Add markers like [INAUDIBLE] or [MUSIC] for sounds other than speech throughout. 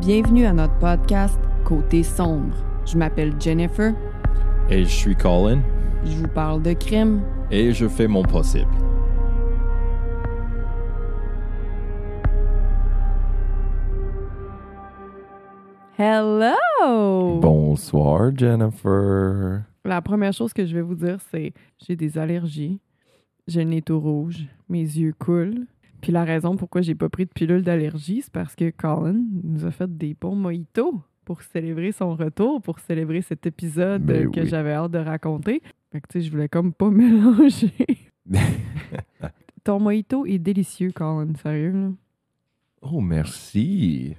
Bienvenue à notre podcast Côté sombre. Je m'appelle Jennifer, Et je suis Colin je vous parle de crime. et je fais mon possible. Hello! Bonsoir, Jennifer. La première chose que je vais vous dire, c'est j'ai des allergies, j'ai le nez tout rouge, mes yeux coulent. Puis la raison pourquoi j'ai pas pris de pilule d'allergie, c'est parce que Colin nous a fait des bons mojitos pour célébrer son retour, pour célébrer cet épisode Ben que oui. j'avais hâte de raconter. Fait que tu sais, je voulais comme pas [LAUGHS] mélanger. [LAUGHS] Ton mojito est délicieux, Colin, sérieux. Là. Oh, merci.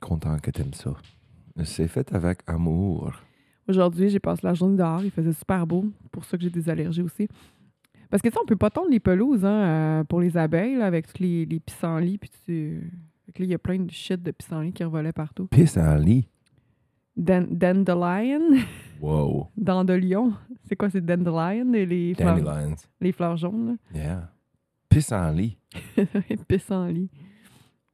Content que t'aimes ça. C'est fait avec amour. Aujourd'hui, j'ai passé la journée dehors. Il faisait super beau. Pour ça que j'ai des allergies aussi. Parce que sais, on peut pas tondre les pelouses hein, euh, pour les abeilles là, avec tous les, les pissenlits. Puis tu... il y a plein de shit de pissenlits qui revolaient partout. Pisse en lit. Dan- dandelion, Wow. [LAUGHS] dents de lion. C'est quoi, c'est dandelion? Et les, fleurs, Dandelions. les fleurs jaunes, Yeah. Là. [LAUGHS] pissenlits.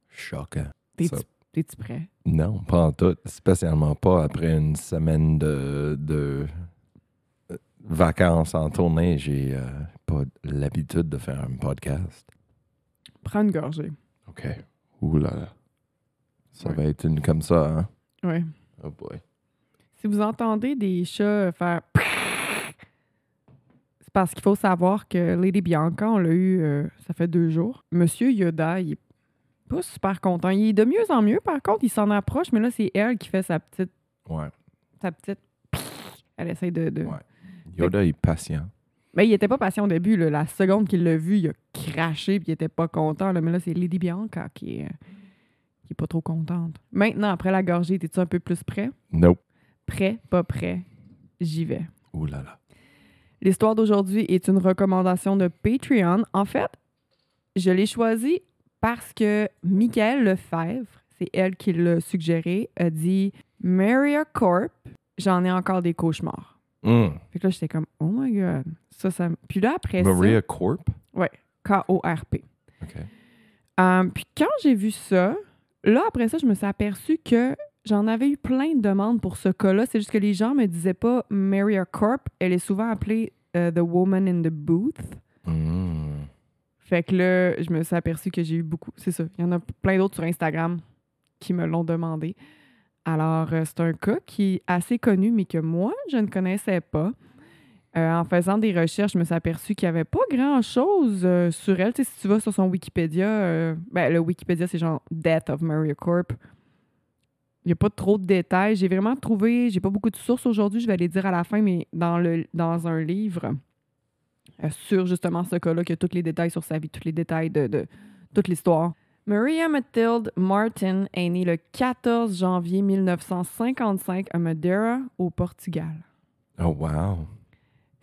Choquant. T'es-tu Ça- t'es-tu prêt? Non, pas en tout. Spécialement pas après une semaine de, de euh, vacances en tournée. J'ai euh, pas l'habitude de faire un podcast? Prends une gorgée. OK. Ouh là là. Ça Ouais. va être une comme ça, hein? Ouais. Oh boy. Si vous entendez des chats faire [SNIFFS] c'est parce qu'il faut savoir que Lady Bianca, on l'a eu, euh, ça fait deux jours. Monsieur Yoda, il est pas super content. Il est de mieux en mieux, par contre, il s'en approche, mais là, c'est elle qui fait sa petite. Ouais. Sa petite [SNIFFS] elle essaie de. de- Ouais. Yoda est patient. Mais il était pas patient au début. là. La seconde qu'il l'a vu, il a craché puis il était pas content. là. Mais là, c'est Lady Bianca qui est, qui est pas trop contente. Maintenant, après la gorgée, es-tu un peu plus prêt? Nope. Prêt, pas prêt. J'y vais. Ouh là là. L'histoire d'aujourd'hui est une recommandation de Patreon. En fait, je l'ai choisie parce que Michael Lefebvre, c'est elle qui l'a suggéré, a dit Maria Corp, j'en ai encore des cauchemars. Hmm. Fait que là, j'étais comme, oh my god. Ça, ça... Puis là, après Maria Corp? ça, K-O-R-P. OK. Euh, puis quand j'ai vu ça, là, après ça, je me suis aperçue que j'en avais eu plein de demandes pour ce cas-là. C'est juste que les gens me disaient pas Maria Corp. Elle est souvent appelée euh, The Woman in the Booth. Hmm. Fait que là, je me suis aperçue que j'ai eu beaucoup. C'est ça. Il y en a plein d'autres sur Instagram qui me l'ont demandé. Alors, euh, c'est un cas qui est assez connu, mais que moi, je ne connaissais pas. Euh, en faisant des recherches, je me suis aperçue qu'il n'y avait pas grand-chose euh, sur elle. Si tu vas sur son Wikipédia, ben, le Wikipédia, c'est genre Death of Maria Corp. Il n'y a pas trop de détails. J'ai vraiment trouvé, j'ai pas beaucoup de sources aujourd'hui, je vais les dire à la fin, mais dans, le, dans un livre sur justement ce cas-là, qui a tous les détails sur sa vie, tous les détails de toute l'histoire. Maria Mathilde Martin est née le 14 janvier 1955 à Madeira, au Portugal. Oh wow.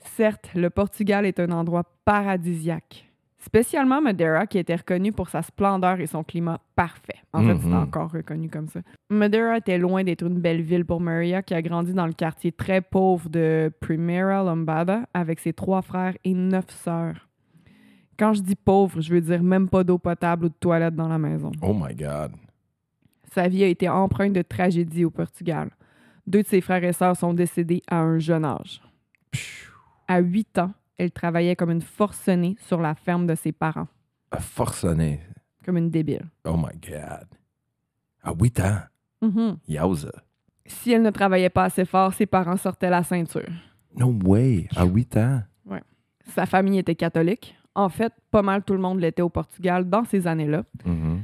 Certes, le Portugal est un endroit paradisiaque. Spécialement Madeira, qui était reconnu pour sa splendeur et son climat parfait. En fait, c'est Mhm. encore reconnu comme ça. Madeira était loin d'être une belle ville pour Maria, qui a grandi dans le quartier très pauvre de Primera Lombada avec ses trois frères et neuf sœurs. Quand je dis pauvre, je veux dire même pas d'eau potable ou de toilette dans la maison. Oh my God. Sa vie a été empreinte de tragédie au Portugal. Deux de ses frères et sœurs sont décédés à un jeune âge. Pfiou. À 8 ans, elle travaillait comme une forcenée sur la ferme de ses parents, A forcené. comme une débile. Oh my God. À 8 ans? Mhm. Yowza. Si elle ne travaillait pas assez fort, ses parents sortaient la ceinture. No way. À 8 ans? Sa famille était catholique. En fait, pas mal tout le monde l'était au Portugal dans ces années-là. Mhm.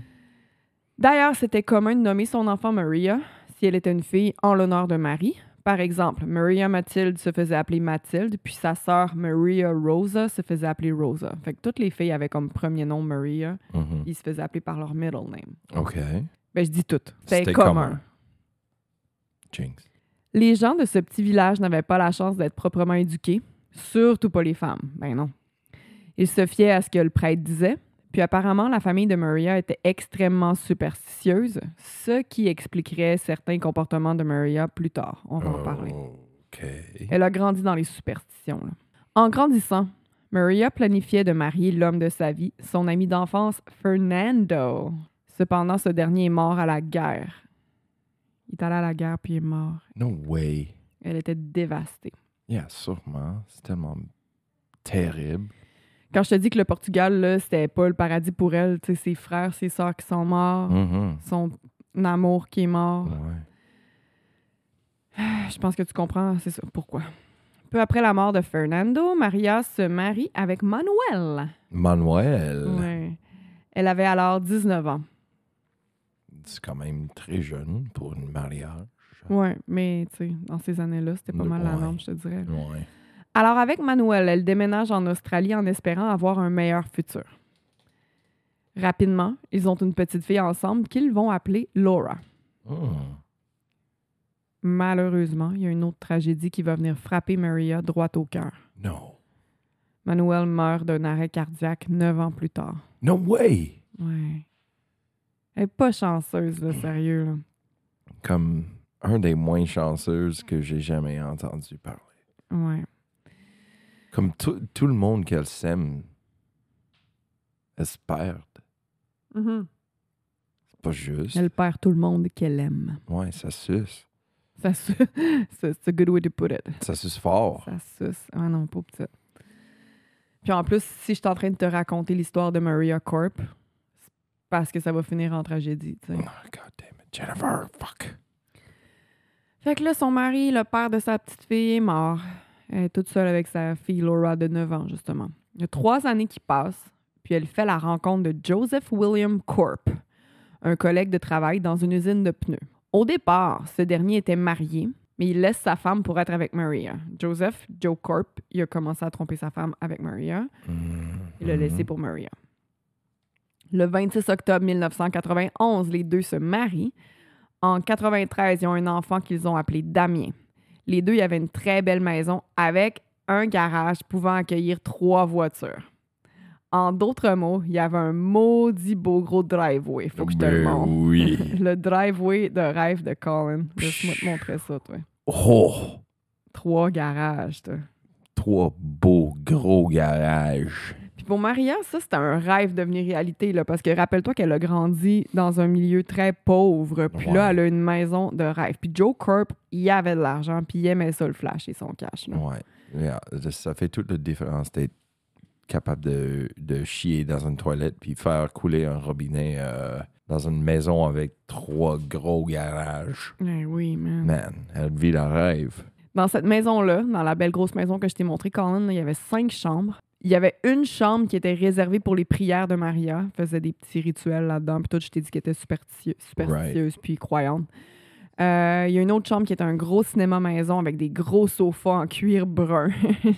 D'ailleurs, c'était commun de nommer son enfant Maria, si elle était une fille, en l'honneur de Marie, Par exemple, Maria Mathilde se faisait appeler Mathilde, puis sa sœur Maria Rosa se faisait appeler Rosa. Fait que toutes les filles avaient comme premier nom Maria, Mhm. ils se faisaient appeler par leur middle name. OK. Ben, je dis toutes. C'était commun. Jinx. Les gens de ce petit village n'avaient pas la chance d'être proprement éduqués, surtout pas les femmes. Ben non. Ils se fiaient à ce que le prêtre disait, puis apparemment la famille de Maria était extrêmement superstitieuse, ce qui expliquerait certains comportements de Maria plus tard. On va en parler. Elle a grandi dans les superstitions. là. En grandissant, Maria planifiait de marier l'homme de sa vie, son ami d'enfance Fernando. Cependant, ce dernier est mort à la guerre. Il est allé à la guerre puis il est mort. No way. Elle était dévastée. Yeah, sûrement. C'est tellement terrible. Quand je te dis que le Portugal, là, c'était pas le paradis pour elle, tu sais, ses frères, ses sœurs qui sont morts, Mhm. son amour qui est mort, Ouais. je pense que tu comprends, c'est ça, pourquoi. Peu après la mort de Fernando, Maria se marie avec Manuel. Manuel. Ouais. Elle avait alors 19 ans. C'est quand même très jeune pour un mariage. Ouais, mais tu sais, dans ces années-là, c'était pas mal la norme, je te dirais. Ouais. Alors, avec Manuel, elle déménage en Australie en espérant avoir un meilleur futur. Rapidement, ils ont une petite fille ensemble qu'ils vont appeler Laura. Hmm. Malheureusement, il y a une autre tragédie qui va venir frapper Maria droit au cœur. No. Manuel meurt d'un arrêt cardiaque neuf ans plus tard. No way. Ouais. Elle est pas chanceuse, là, sérieux. là. Comme un des moins chanceuses que j'ai jamais entendu parler. Ouais. Comme tout, tout le monde qu'elle s'aime, elle se perd. C'est pas juste. Elle perd tout le monde qu'elle aime. Ouais, ça suce. Ça su- [LAUGHS] C'est a good way to put it. Ça suce fort. Ça suce. Ah non, pas petit. Puis en plus, si je suis en train de te raconter l'histoire de Maria Corp, c'est parce que ça va finir en tragédie. tu sais. Oh, God damn it. Jennifer, fuck. Fait que là, son mari, le père de sa petite fille, est mort. Elle est toute seule avec sa fille Laura de 9 ans, justement. Il y a trois années qui passent, puis elle fait la rencontre de Joseph William Corp, un collègue de travail dans une usine de pneus. Au départ, ce dernier était marié, mais il laisse sa femme pour être avec Maria. Joseph, Joe Corp, il a commencé à tromper sa femme avec Maria. Il l'a laissé pour Maria. Le 26 octobre 1991, les deux se marient. En 93, ils ont un enfant qu'ils ont appelé Damien. Les deux, il y avait une très belle maison avec un garage pouvant accueillir trois voitures. En d'autres mots, il y avait un maudit beau gros driveway. Faut que je te le Ben montre. oui. [LAUGHS] Le driveway de rêve de Colin. Laisse-moi te montrer ça, toi. Oh! Trois garages, toi. Trois beaux gros garages. Puis pour Maria, ça, c'était un rêve devenu réalité, là, parce que rappelle-toi qu'elle a grandi dans un milieu très pauvre. Puis là, Ouais. elle a une maison de rêve. Puis Joe Corp, il avait de l'argent, puis il aimait ça, le flash et son cash. là. Ouais. Yeah, Ça fait toute la différence d'être capable de, de chier dans une toilette puis faire couler un robinet euh, dans une maison avec trois gros garages. Eh oui, man. Man, elle vit le rêve. Dans cette maison-là, dans la belle grosse maison que je t'ai montrée, Colin, il y avait cinq chambres. Il y avait une chambre qui était réservée pour les prières de Maria. Elle faisait des petits rituels là-dedans. Puis tout, je t'ai dit qu'elle était superstitie- superstitieuse puis croyante. Euh, il y a une autre chambre qui est un gros cinéma maison avec des gros sofas en cuir brun.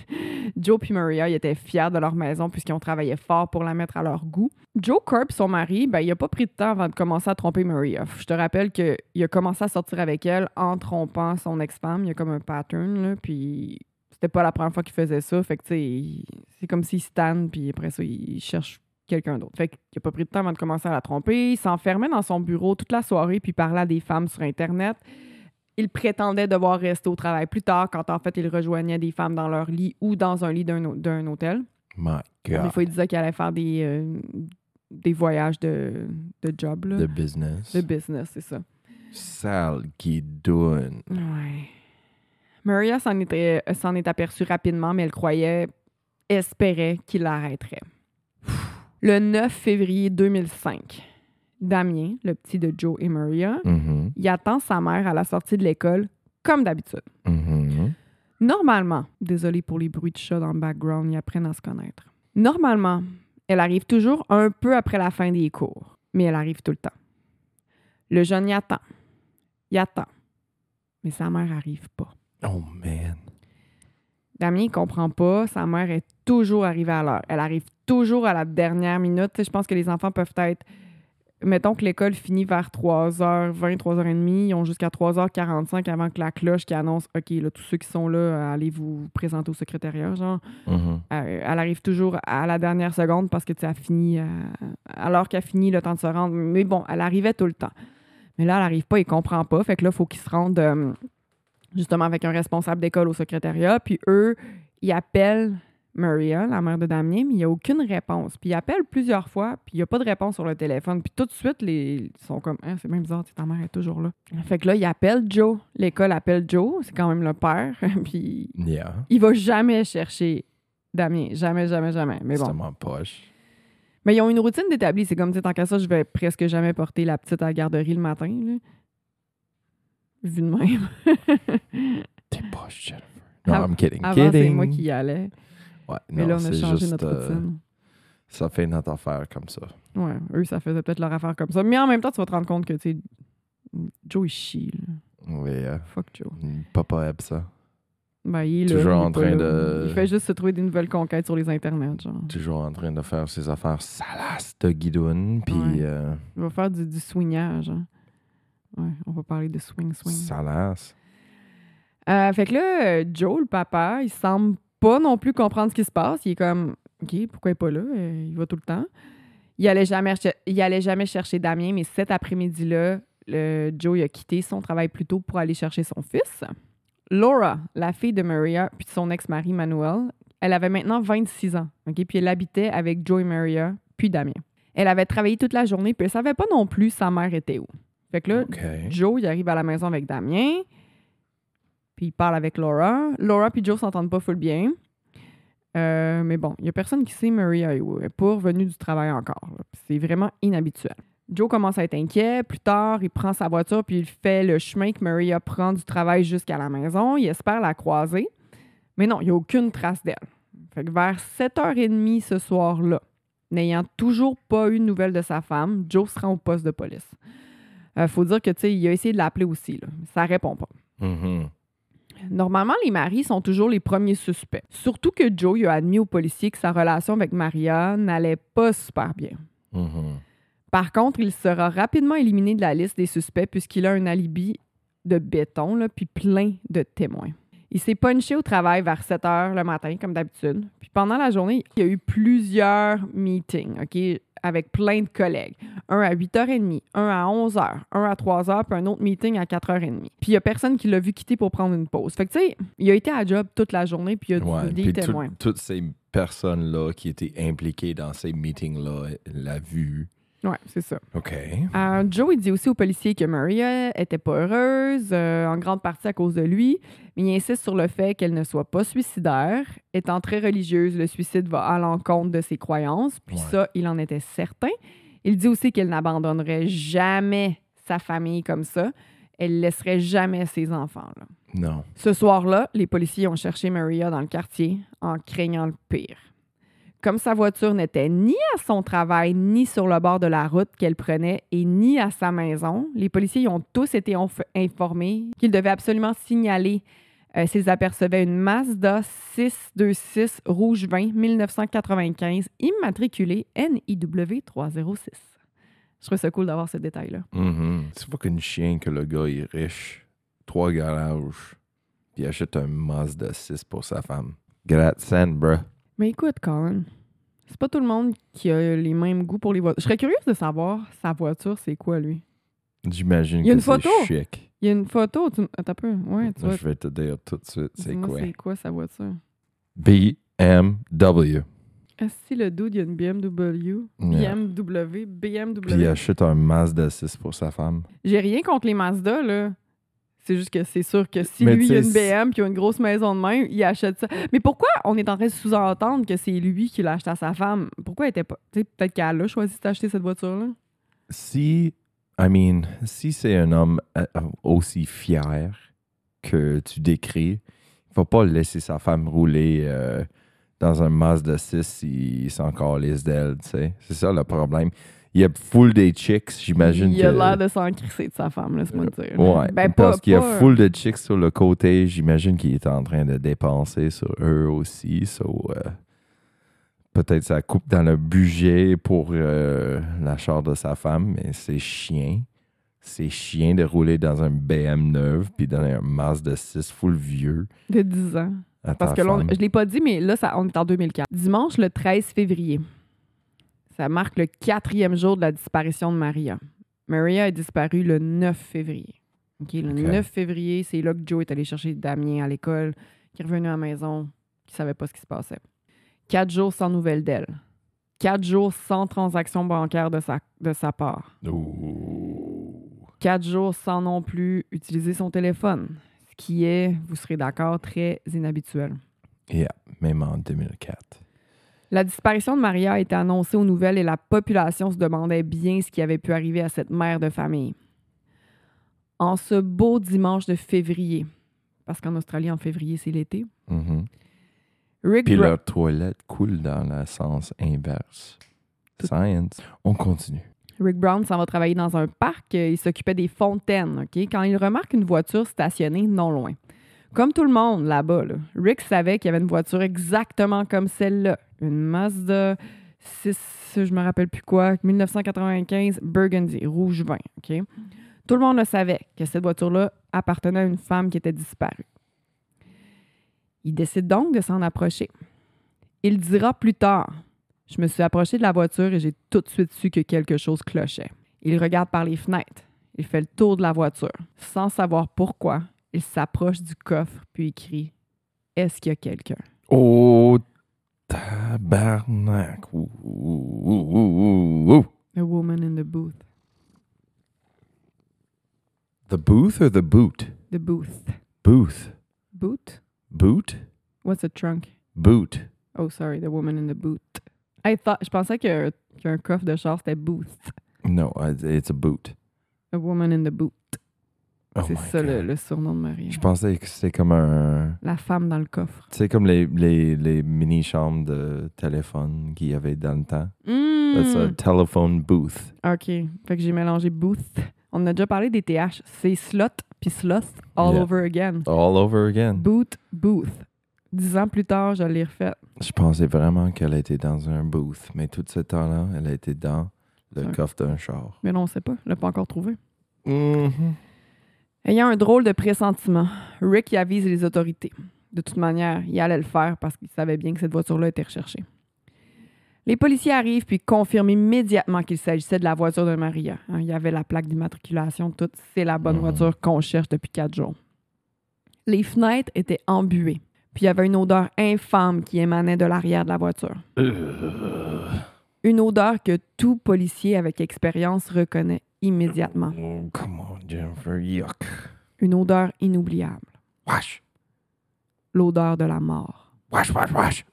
[LAUGHS] Joe et Maria, ils étaient fiers de leur maison puisqu'ils ont travaillé fort pour la mettre à leur goût. Joe Corp, son mari, ben, il a pas pris de temps avant de commencer à tromper Maria. Je te rappelle qu'il a commencé à sortir avec elle en trompant son ex-femme. Il y a comme un pattern, là, puis c'était pas la première fois qu'il faisait ça. Fait que, tu sais, c'est comme s'il stanne, puis après ça, il cherche quelqu'un d'autre. Fait qu'il a pas pris de temps avant de commencer à la tromper. Il s'enfermait dans son bureau toute la soirée, puis parlait à des femmes sur Internet. Il prétendait devoir rester au travail plus tard, quand en fait, il rejoignait des femmes dans leur lit ou dans un lit d'un hôtel. My Des God. fois, il disait qu'il allait faire des, euh, des voyages de, de job, là. The business. de business, c'est ça. Sale qui donne. Ouais. Maria s'en était- euh, s'en est aperçue rapidement, mais elle croyait, espérait qu'il l'arrêterait. Le 9 février 2005, Damien, le petit de Joe et Maria, Mhm, il attend sa mère à la sortie de l'école, comme d'habitude. mhm. Normalement, désolé pour les bruits de chat dans le background, ils apprennent à se connaître. Normalement, elle arrive toujours un peu après la fin des cours, mais elle arrive tout le temps. Le jeune y attend. Il attend. Mais sa mère arrive pas. Oh, man. Damien, il comprend pas. Sa mère est toujours arrivée à l'heure. Elle arrive toujours à la dernière minute. Je pense que les enfants peuvent être. Mettons que l'école finit vers 3h20, 3h30. Ils ont jusqu'à 3h45 avant que la cloche qui annonce OK, là, tous ceux qui sont là, euh, allez vous présenter au secrétariat. Genre, Mhm. Euh, elle arrive toujours à la dernière seconde parce que elle finit. euh, alors qu'elle finit le temps de se rendre. Mais bon, elle arrivait tout le temps. Mais là, elle n'arrive pas, il comprend pas. Fait que là, il faut qu'il se rende euh, justement avec un responsable d'école au secrétariat. Puis eux, ils appellent Maria, la mère de Damien, mais il n'y a aucune réponse. Puis ils appellent plusieurs fois, puis il n'y a pas de réponse sur le téléphone. Puis tout de suite, les... ils sont comme, Ah, c'est même bizarre, ta mère est toujours là. Fait que là, ils appellent Joe. L'école appelle Joe, c'est quand même le père. [LAUGHS] puis Yeah. il va jamais chercher Damien. Jamais, jamais, jamais. Mais C'est bon. tellement poche. Mais ils ont une routine d'établie. C'est comme, tu sais, tant qu'à ça, je vais presque jamais porter la petite à la garderie le matin. Là. Vu de même. [LAUGHS] T'es poche, Jennifer. Non, I'm kidding. Avant, c'est kidding. moi qui y allais. Ouais, Mais non, là, on a changé juste, notre euh, routine. ça fait notre affaire comme ça. Ouais, eux, ça faisait peut-être leur affaire comme ça. Mais en même temps, tu vas te rendre compte que, tu sais, Joe, il chie. là. Oui, euh, Fuck Joe. papa aime ça. Ben, il est là, Toujours il est en pas train là. de- Il fait juste se trouver des nouvelles conquêtes sur les internets, genre. Toujours en train de faire ses affaires salaces de guidoune, puis Ouais. euh, Il va faire du, du swingage. hein. Ouais, on va parler de swing, swing. salace. Euh, fait que là, Joe, le papa, il semble pas non plus comprendre ce qui se passe. Il est comme, OK, pourquoi il est pas là? Euh, il va tout le temps. Il allait jamais, il allait jamais chercher Damien, mais cet après-midi-là, le- Joe il a quitté son travail plus tôt pour aller chercher son fils. Laura, la fille de Maria, puis de son ex-mari Manuel, elle avait maintenant 26 ans, OK? Puis elle habitait avec Joe et Maria, puis Damien. Elle avait travaillé toute la journée, puis elle savait pas non plus sa mère était où. Fait que là. Joe, il arrive à la maison avec Damien. Puis il parle avec Laura. Laura puis Joe s'entendent pas full bien. Euh, mais bon, il y a personne qui sait Maria est où. Elle n'est pas revenue du travail encore. C'est vraiment inhabituel. Joe commence à être inquiet. Plus tard, il prend sa voiture puis il fait le chemin que Maria prend du travail jusqu'à la maison. Il espère la croiser. Mais non, il n'y a aucune trace d'elle. Fait que vers 7h30 ce soir-là, n'ayant toujours pas eu de nouvelles de sa femme, Joe se rend au poste de police. Euh, faut dire que, tu sais, il a essayé de l'appeler aussi, là. Ça répond pas. Mhm. Normalement, les maris sont toujours les premiers suspects. Surtout que Joe il a admis aux policiers que sa relation avec Maria n'allait pas super bien. Mhm. Par contre, il sera rapidement éliminé de la liste des suspects puisqu'il a un alibi de béton, là, puis plein de témoins. Il s'est punché au travail vers 7 heures le matin, comme d'habitude. Puis pendant la journée, il y a eu plusieurs meetings, OK, avec plein de collègues. Un à 8h30, un à 11h, un à 3h, puis un autre meeting à 4h30. Puis il y a personne qui l'a vu quitter pour prendre une pause. Fait que, tu sais, il a été à job toute la journée, puis il y a Ouais, des tout- témoins. toutes ces personnes-là qui étaient impliquées dans ces meetings-là l'a vu. Ouais, c'est ça. OK. Euh, Joe, il dit aussi aux policiers que Maria était pas heureuse, euh, en grande partie à cause de lui, mais il insiste sur le fait qu'elle ne soit pas suicidaire. Étant très religieuse, le suicide va à l'encontre de ses croyances, puis Ouais. ça, il en était certain. Il dit aussi qu'elle n'abandonnerait jamais sa famille comme ça. Elle laisserait jamais ses enfants. là. Non. Ce soir-là, les policiers ont cherché Maria dans le quartier en craignant le pire. Comme sa voiture n'était ni à son travail, ni sur le bord de la route qu'elle prenait, et ni à sa maison, les policiers y ont tous été informés qu'ils devaient absolument signaler euh, s'ils apercevaient une Mazda 626 rouge 20 1995 immatriculée NIW 306. Je trouve ça cool d'avoir ce détail-là. C'est pas qu'une chien que le gars est riche, trois garages, puis achète un Mazda 6 pour sa femme. Bruh. Mais écoute, Colin, c'est pas tout le monde qui a les mêmes goûts pour les voitures. Je serais curieuse de savoir sa voiture, c'est quoi, lui? J'imagine Il y a que une photo. c'est chic. Il y a une photo. Tu... Attends un peu. Ouais, tu vois. je vais te dire tout de suite c'est quoi. c'est quoi sa voiture? BMW. Ah, si le dude, il y a une BMW. Yeah. BMW, BMW. Puis il achète un Mazda 6 pour sa femme. J'ai rien contre les Mazda, là. C'est juste que c'est sûr que si Mais lui, il a une BM puis il a une grosse maison de main, il achète ça. Mais pourquoi on est en train de sous-entendre que c'est lui qui l'a acheté à sa femme? Pourquoi elle était pas. Peut-être qu'elle a choisi d'acheter cette voiture-là? Si, I mean, si c'est un homme euh, aussi fier que tu décris, il faut pas laisser sa femme rouler euh, dans un Mazda 6 s'il encore les d'elle, tu sais. C'est ça le problème. Il y a full des chicks, j'imagine Il que... a l'air de s'en crisser de sa femme, laisse-moi dire. Ouais, Ben, parce pas- qu'il y a full de chicks sur le côté. J'imagine qu'il est en train de dépenser sur eux aussi. So, euh, peut-être ça coupe dans le budget pour euh, l'achat de sa femme, mais c'est chien. C'est chien de rouler dans un BM9 puis dans un Mazda 6 full vieux. De 10 ans. Parce que là, je l'ai pas dit, mais là, ça, on est en 2004. Dimanche, le 13 février. Ça marque le quatrième jour de la disparition de Maria. Maria est disparue le 9 février. Le OK. 9 février, c'est là que Joe est allé chercher Damien à l'école, qui est revenu à la maison, qui savait pas ce qui se passait. Quatre jours sans nouvelles d'elle. Quatre jours sans transaction bancaire de sa, de sa part. Quatre jours sans non plus utiliser son téléphone, ce qui est, vous serez d'accord, très inhabituel. Yeah, même en 2004. La disparition de Maria a été annoncée aux nouvelles et la population se demandait bien ce qui avait pu arriver à cette mère de famille. En ce beau dimanche de février, parce qu'en Australie, en février, c'est l'été, Mhm. Rick, Puis leur toilette coule dans le sens inverse. Science. On continue. Rick Brown s'en va travailler dans un parc. euh, Il s'occupait des fontaines, OK? Quand il remarque une voiture stationnée non loin. Comme tout le monde là-bas, là, Rick savait qu'il y avait une voiture exactement comme celle-là. Une Mazda 6, je me rappelle plus quoi, 1995 Burgundy, rouge vin, OK? Tout le monde le savait que cette voiture-là appartenait à une femme qui était disparue. Il décide donc de s'en approcher. Il dira plus tard je me suis approché de la voiture et j'ai tout de suite su que quelque chose clochait. Il regarde par les fenêtres. Il fait le tour de la voiture. Sans savoir pourquoi, il s'approche du coffre puis il crie Est-ce qu'il y a quelqu'un Oh, tabarnak. Ouh, ouh, ouh. A woman in the booth. The booth or the boot? The booth. Booth. Boot? Boot? What's a trunk? Boot. Oh, sorry, the woman in the boot. I thought, je pensais qu'un coffre de char c'était booth. No, it's- it's a boot. A woman in the boot. Oh C'est ça le, surnom de Marie. Je pensais que c'était comme un. La femme dans le coffre. C'est comme les, les, les mini-chambres de téléphone qu'il y avait dans le temps. That's a telephone booth. OK. Fait que j'ai mélangé booth. On a déjà parlé des TH. C'est slot puis sloth all Yeah. over again. All over again. Boot, booth. Dix ans plus tard, je l'ai refait. Je pensais vraiment qu'elle était dans un booth, mais tout ce temps-là, elle était dans le coffre d'un char. Mais non, on sait pas. On l'a pas encore trouvé. Mhm. Ayant un drôle de pressentiment, Rick y avise les autorités. De toute manière, il allait le faire parce qu'il savait bien que cette voiture-là était recherchée. Les policiers arrivent puis confirment immédiatement qu'il s'agissait de la voiture de Maria. Hein, il y avait la plaque d'immatriculation, tout. C'est la bonne Mhm. voiture qu'on cherche depuis quatre jours. Les fenêtres étaient embuées. Puis il y avait une odeur infâme qui émanait de l'arrière de la voiture. Une odeur que tout policier avec expérience reconnaît immédiatement. Oh, come on, Jennifer. Yuck. Une odeur inoubliable. Wash. L'odeur de la mort. Wash, wash, wash.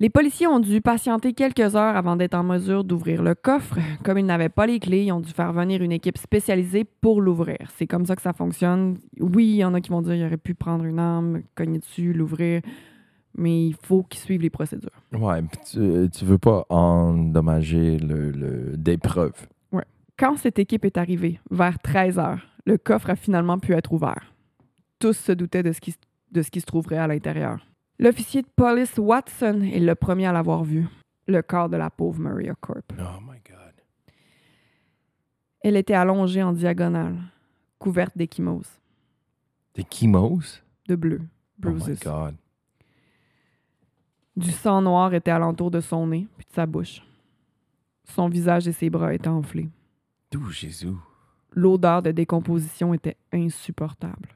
Les policiers ont dû patienter quelques heures avant d'être en mesure d'ouvrir le coffre. Comme ils n'avaient pas les clés, ils ont dû faire venir une équipe spécialisée pour l'ouvrir. C'est comme ça que ça fonctionne. Oui, il y en a qui vont dire qu'il aurait pu prendre une arme, cogner dessus, l'ouvrir, mais il faut qu'ils suivent les procédures. Ouais, tu, tu veux pas endommager le, le, des preuves. Quand cette équipe est arrivée, vers 13 heures, le coffre a finalement pu être ouvert. Tous se doutaient de ce qui, de ce qui se trouverait à l'intérieur. L'officier de police Watson est le premier à l'avoir vu. Le corps de la pauvre Maria Corp. Oh my God. Elle était allongée en diagonale, couverte d'échymoses, Des chemos? de bleu, Oh my. God. Du sang noir était alentour de son nez puis de sa bouche. Son visage et ses bras étaient enflés. D'où Jésus? L'odeur de décomposition était insupportable.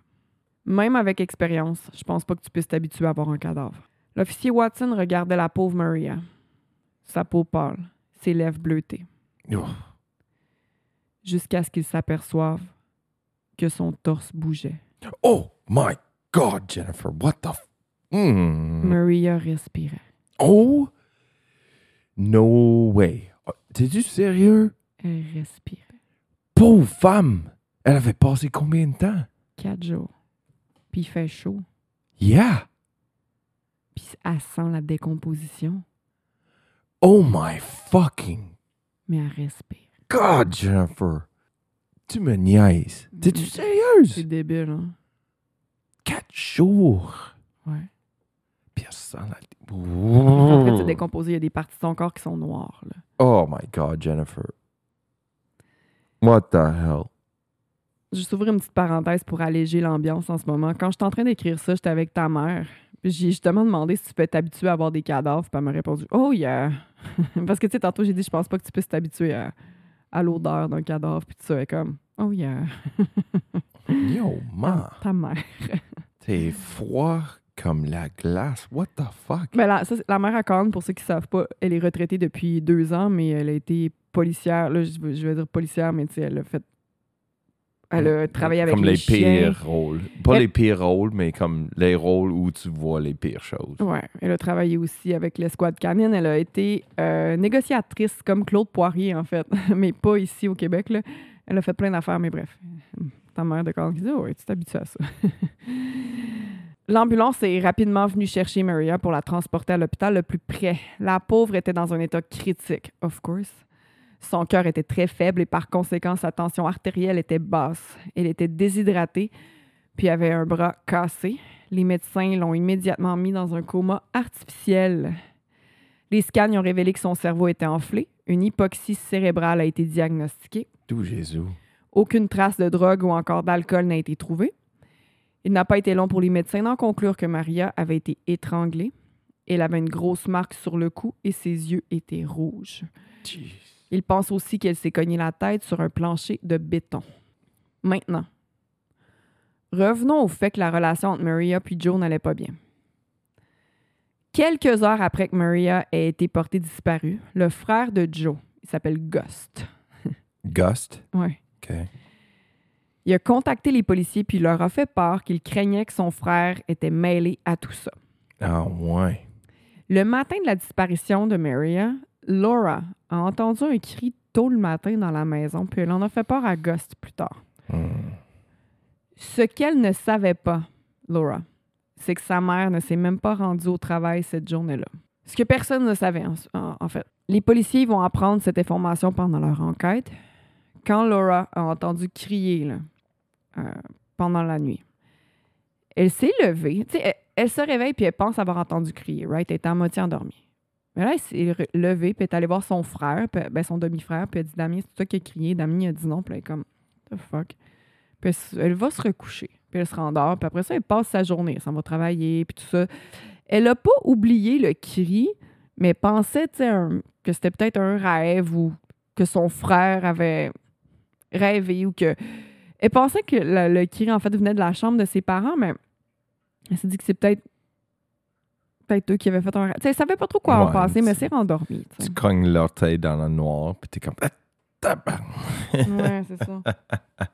Même avec expérience, je pense pas que tu puisses t'habituer à voir un cadavre. L'officier Watson regardait la pauvre Maria. Sa peau pâle, ses lèvres bleutées, Oh. jusqu'à ce qu'il s'aperçoive que son torse bougeait. Oh my God, Jennifer. What the Hmm. Maria respirait. Oh! No way. T'es-tu sérieux? Elle respirait. Pauvre femme! Elle avait passé combien de temps? Quatre jours. Puis il fait chaud. Yeah! Puis elle sent la décomposition. Oh my fucking Mais elle respire. God, Jennifer. Tu me niaises. T'es-tu Mm. C'est sérieuse? débile, hein? Quatre jours. Ouais. Sent la... En. Il y a des parties de son corps qui sont noires. Là. Oh my God, Jennifer. What the hell? Juste ouvrir une petite parenthèse pour alléger l'ambiance en ce moment. Quand j'étais en train d'écrire ça, j'étais avec ta mère. J'ai justement demandé si tu peux t'habituer à avoir des cadavres. Puis elle m'a répondu Oh yeah! [LAUGHS] Parce que tu sais, tantôt j'ai dit je pense pas que tu puisses t'habituer à, à l'odeur d'un cadavre. Puis tout ça est comme Oh yeah! Yo, man. Ta mère. T'es froid comme la glace. What the fuck? Mais là, ça, c'est- la mère à Corne, pour ceux qui savent pas, elle est retraitée depuis deux ans, mais elle a été policière. Là, je veux, je veux dire policière, mais tu sais, elle a fait. Elle a travaillé avec Comme les, les, chiens. pires rôles. Pas Elle- les pires rôles, mais comme les rôles où tu vois les pires choses. Ouais, elle a travaillé aussi avec l'escouade canine. Elle a été euh, négociatrice comme Claude Poirier, en fait, [LAUGHS] mais pas ici au Québec. Là. Elle a fait plein d'affaires, mais bref. Ta mère de Corne qui dit Oh, ouais, tu t'habitues à ça. [LAUGHS] L'ambulance est rapidement venue chercher Maria pour la transporter à l'hôpital le plus près. La pauvre était dans un état critique, of course. Son cœur était très faible et par conséquent, sa tension artérielle était basse. Elle était déshydratée, puis avait un bras cassé. Les médecins l'ont immédiatement mis dans un coma artificiel. Les scans ont révélé que son cerveau était enflé. Une hypoxie cérébrale a été diagnostiquée. Tout Jésus. Aucune trace de drogue ou encore d'alcool n'a été trouvée. Il n'a pas été long pour les médecins d'en conclure que Maria avait été étranglée. Elle avait une grosse marque sur le cou et ses yeux étaient rouges. Jeez. Il pense aussi qu'elle s'est cognée la tête sur un plancher de béton. Maintenant, revenons au fait que la relation entre Maria et Joe n'allait pas bien. Quelques heures après que Maria ait été portée disparue, le frère de Joe, il s'appelle Ghost, Ghost? ouais, OK. Il a contacté les policiers puis leur a fait part qu'il craignait que son frère était mêlé à tout ça. Ah, ouais. Le matin de la disparition de Maria, Laura a entendu un cri tôt le matin dans la maison, puis elle en a fait part à Ghost plus tard. Hmm. Ce qu'elle ne savait pas, Laura, c'est que sa mère ne s'est même pas rendue au travail cette journée-là. Ce que personne ne savait, en, en- en fait. Les policiers vont apprendre cette information pendant leur enquête. Quand Laura a entendu crier là, euh, pendant la nuit, elle s'est levée. Elle, elle se réveille puis elle pense avoir entendu crier, right? Elle est à moitié endormie. Mais là, elle s'est levée puis elle est allée voir son frère, puis- ben, son demi-frère, puis elle dit Damien, c'est toi qui as crié. Damien a dit non, puis elle est comme, the fuck? Puis elle, va se recoucher, puis elle se rendort, puis après ça, elle passe sa journée, elle s'en va travailler, puis tout ça. Elle a pas oublié le cri, mais pensait que c'était peut-être un rêve ou que son frère avait rêvé ou que. Elle pensait que le, le cri, en fait, venait de la chambre de ses parents, mais elle s'est dit que c'est peut-être. Peut-être eux qui avaient fait un rêve. Tu sais, elle savait pas trop quoi en penser, mais c'est- rendormi. tu sais. Tu cognes l'orteil dans le noir, puis t'es comme... Ah. Ouais, c'est ça. [LAUGHS]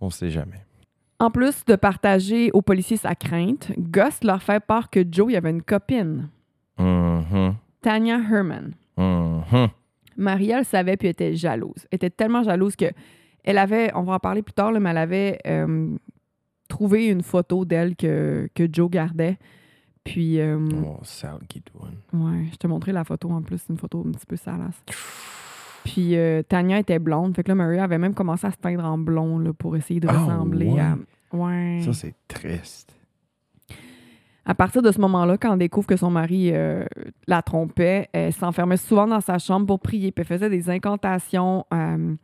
On sait jamais. En plus de partager aux policiers sa crainte, Gus leur fait part que Joe il avait une copine, Mhm. Tanya Herman. Mhm. Maria le savait puis était jalouse. Elle était tellement jalouse que elle avait, on va en parler plus tard, là, mais elle avait euh, trouvé une photo d'elle que, que Joe gardait. Puis, euh, Oh, Sal Goodwin. ouais, je te montrais la photo en plus, c'est une photo un petit peu salace. Puis euh, Tanya était blonde, fait que là, Maria avait même commencé à se teindre en blond là, pour essayer de Ah, ressembler ouais. à. Ouais. Ça, c'est triste. À partir de ce moment-là, quand on découvre que son mari euh, la trompait, elle s'enfermait souvent dans sa chambre pour prier, puis elle faisait des incantations. euh,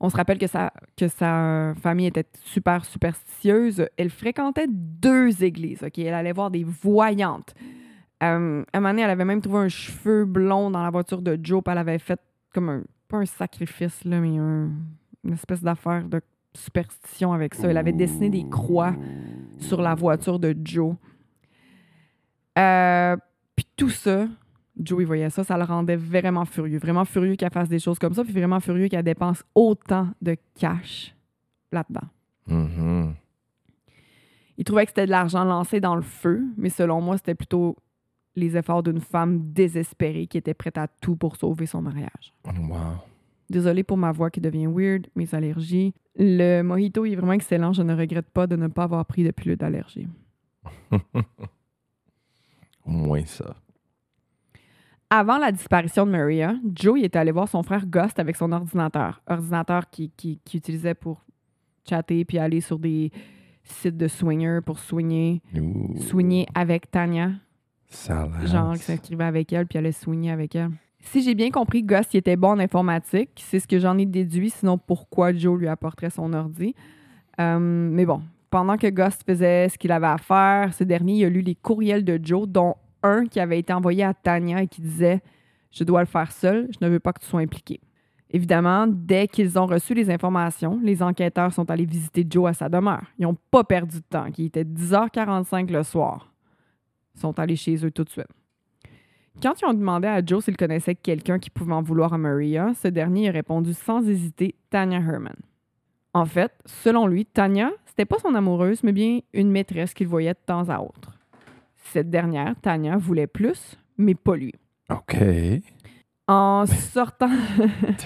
on se rappelle que sa, que sa famille était super superstitieuse. Elle fréquentait deux églises. ok? Elle allait voir des voyantes. Euh, à un moment donné, elle avait même trouvé un cheveu blond dans la voiture de Joe, puis elle avait fait comme un, pas un sacrifice, là, mais un- une espèce d'affaire de superstition avec ça. Elle avait dessiné des croix sur la voiture de Joe. Euh, Puis tout ça, Joe, il voyait ça, ça le rendait vraiment furieux. Vraiment furieux qu'elle fasse des choses comme ça, puis vraiment furieux qu'elle dépense autant de cash là-dedans. Mhm. Il trouvait que c'était de l'argent lancé dans le feu, mais selon moi, c'était plutôt les efforts d'une femme désespérée qui était prête à tout pour sauver son mariage. Wow. Désolée pour ma voix qui devient weird, mes allergies. Le mojito est vraiment excellent. Je ne regrette pas de ne pas avoir pris de pilule d'allergie. [LAUGHS] Au moins ça. Avant la disparition de Maria, Joe était allé voir son frère Ghost avec son ordinateur. Ordinateur qu'il qui, qui utilisait pour chatter puis aller sur des sites de swingers pour soigner, soigner avec Tanya. Salade. Genre qui s'inscrivait avec elle puis allait soigner avec elle. Si j'ai bien compris, il était bon en informatique. C'est ce que j'en ai déduit, sinon pourquoi Joe lui apporterait son ordi? Euh, mais bon, pendant que Ghost faisait ce qu'il avait à faire, ce dernier il a lu les courriels de Joe, dont un qui avait été envoyé à Tanya et qui disait Je dois le faire seul, je ne veux pas que tu sois impliqué. Évidemment, dès qu'ils ont reçu les informations, les enquêteurs sont allés visiter Joe à sa demeure. Ils n'ont pas perdu de temps. Il était 10h45 le soir. Sont allés chez eux tout de suite. Quand ils ont demandé à Joe s'il connaissait quelqu'un qui pouvait en vouloir à Maria, ce dernier a répondu sans hésiter Tanya Herman. En fait, selon lui, Tanya, c'était pas son amoureuse, mais bien une maîtresse qu'il voyait de temps à autre. Cette dernière, Tanya, voulait plus, mais pas lui. OK. En sortant,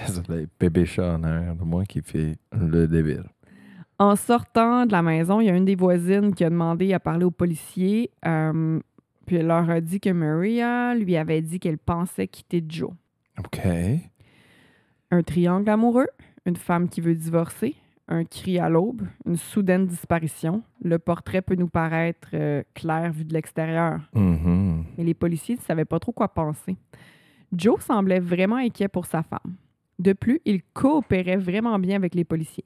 Désolé, bébé chat en arrière de moi qui fait le débile. en sortant de la maison, il y a une des voisines qui a demandé à parler aux policiers, euh, puis elle leur a dit que Maria lui avait dit qu'elle pensait quitter Joe. OK. Un triangle amoureux, une femme qui veut divorcer, un cri à l'aube, une soudaine disparition. Le portrait peut nous paraître euh, clair vu de l'extérieur, Mhm. mais les policiers ne savaient pas trop quoi penser. Joe semblait vraiment inquiet pour sa femme. De plus, il coopérait vraiment bien avec les policiers.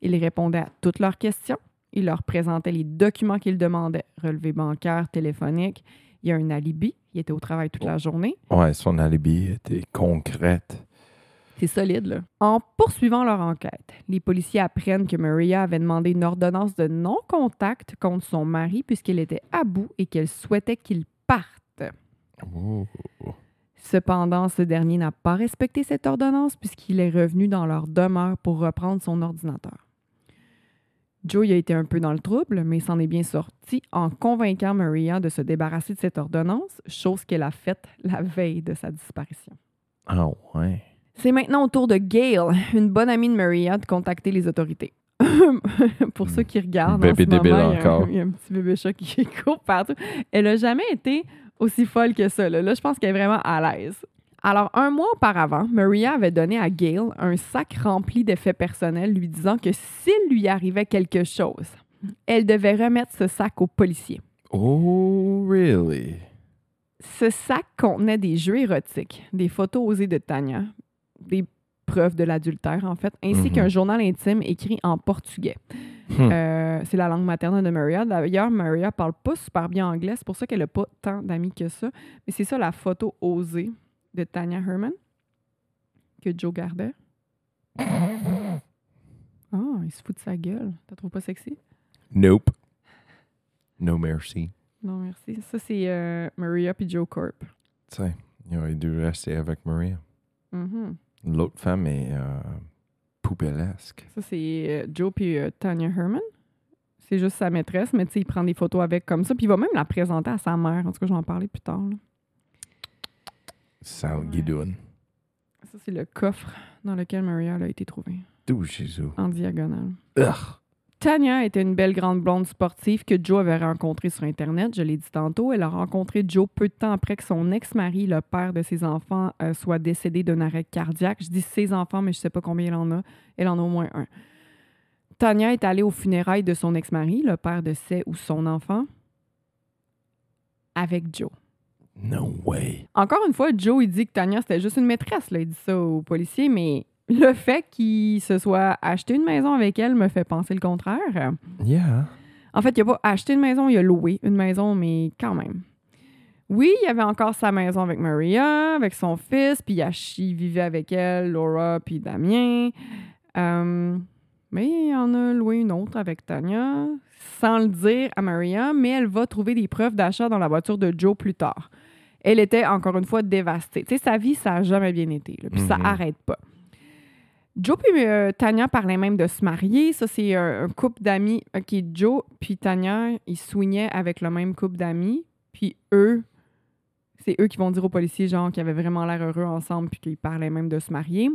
Il répondait à toutes leurs questions. Il leur présentait les documents qu'ils demandaient, relevés bancaires, téléphoniques. Il y a un alibi. Il était au travail toute la journée. Ouais, son alibi était concrète. C'est solide, là. En poursuivant leur enquête, les policiers apprennent que Maria avait demandé une ordonnance de non-contact contre son mari puisqu'elle était à bout et qu'elle souhaitait qu'il parte. Cependant, ce dernier n'a pas respecté cette ordonnance puisqu'il est revenu dans leur demeure pour reprendre son ordinateur. Joe y a été un peu dans le trouble, mais s'en est bien sorti en convainquant Maria de se débarrasser de cette ordonnance, chose qu'elle a faite la veille de sa disparition. Ah ouais. C'est maintenant au tour de Gail, une bonne amie de Maria, de contacter les autorités. [LAUGHS] Pour ceux qui regardent, en Bébé moment, il y a un- encore. il y, a un petit bébé chat qui [LAUGHS] court partout. Elle n'a jamais été aussi folle que ça. Là, Là, je pense qu'elle est vraiment à l'aise. Alors, un mois auparavant, Maria avait donné à Gail un sac rempli d'effets personnels lui disant que s'il lui arrivait quelque chose, elle devait remettre ce sac aux policiers. Oh, really? Ce sac contenait des jeux érotiques, des photos osées de Tanya, des preuves de l'adultère, en fait, ainsi Mhm. qu'un journal intime écrit en portugais. Hmm. Euh, c'est la langue maternelle de Maria. D'ailleurs, Maria parle pas super bien anglais, c'est pour ça qu'elle n'a pas tant d'amis que ça. Mais c'est ça la photo osée de Tanya Herman que Joe gardait. [LAUGHS] Ah, il se fout de sa gueule. T'as trouvé pas sexy? Nope. No mercy. Non, merci. Ça, c'est euh, Maria puis Joe Corp. Tu sais, il aurait dû rester avec Maria. Mhm. L'autre femme est euh, poubellesque. Ça, c'est euh, Joe puis euh, Tanya Herman. C'est juste sa maîtresse, mais tu sais, il prend des photos avec comme ça. Puis il va même la présenter à sa mère. En tout cas, je vais en parler plus tard. là. Guidoune. Ça, c'est le coffre dans lequel Maria a été trouvée, D'où Jésus? en diagonale. Ugh. Tanya était une belle grande blonde sportive que Joe avait rencontrée sur Internet. Je l'ai dit tantôt. Elle a rencontré Joe peu de temps après que son ex-mari, le père de ses enfants, euh, soit décédé d'un arrêt cardiaque. Je dis ses enfants, mais je sais pas combien elle en a. Elle en a au moins un. Tanya est allée aux funérailles de son ex-mari, le père de ses ou son enfant, avec Joe. No way. Encore une fois, Joe, il dit que Tanya, c'était juste une maîtresse. Là. Il dit ça aux policiers, mais le fait qu'il se soit acheté une maison avec elle me fait penser le contraire. Yeah. En fait, il n'a pas acheté une maison, il a loué une maison, mais quand même. Oui, il y avait encore sa maison avec Maria, avec son fils, puis il vivait avec elle, Laura, puis Damien. Euh, mais il en a loué une autre avec Tanya, sans le dire à Maria, mais elle va trouver des preuves d'achat dans la voiture de Joe plus tard. Elle était encore une fois dévastée. Tu sais, sa vie, ça n'a jamais bien été. là, Puis ça Mhm. arrête pas. Joe puis euh, Tania parlaient même de se marier. Ça, c'est euh, un couple d'amis. OK, Joe puis Tania, ils soignaient avec le même couple d'amis. Puis eux, c'est eux qui vont dire aux policiers, genre, qu'ils avaient vraiment l'air heureux ensemble puis qu'ils parlaient même de se marier.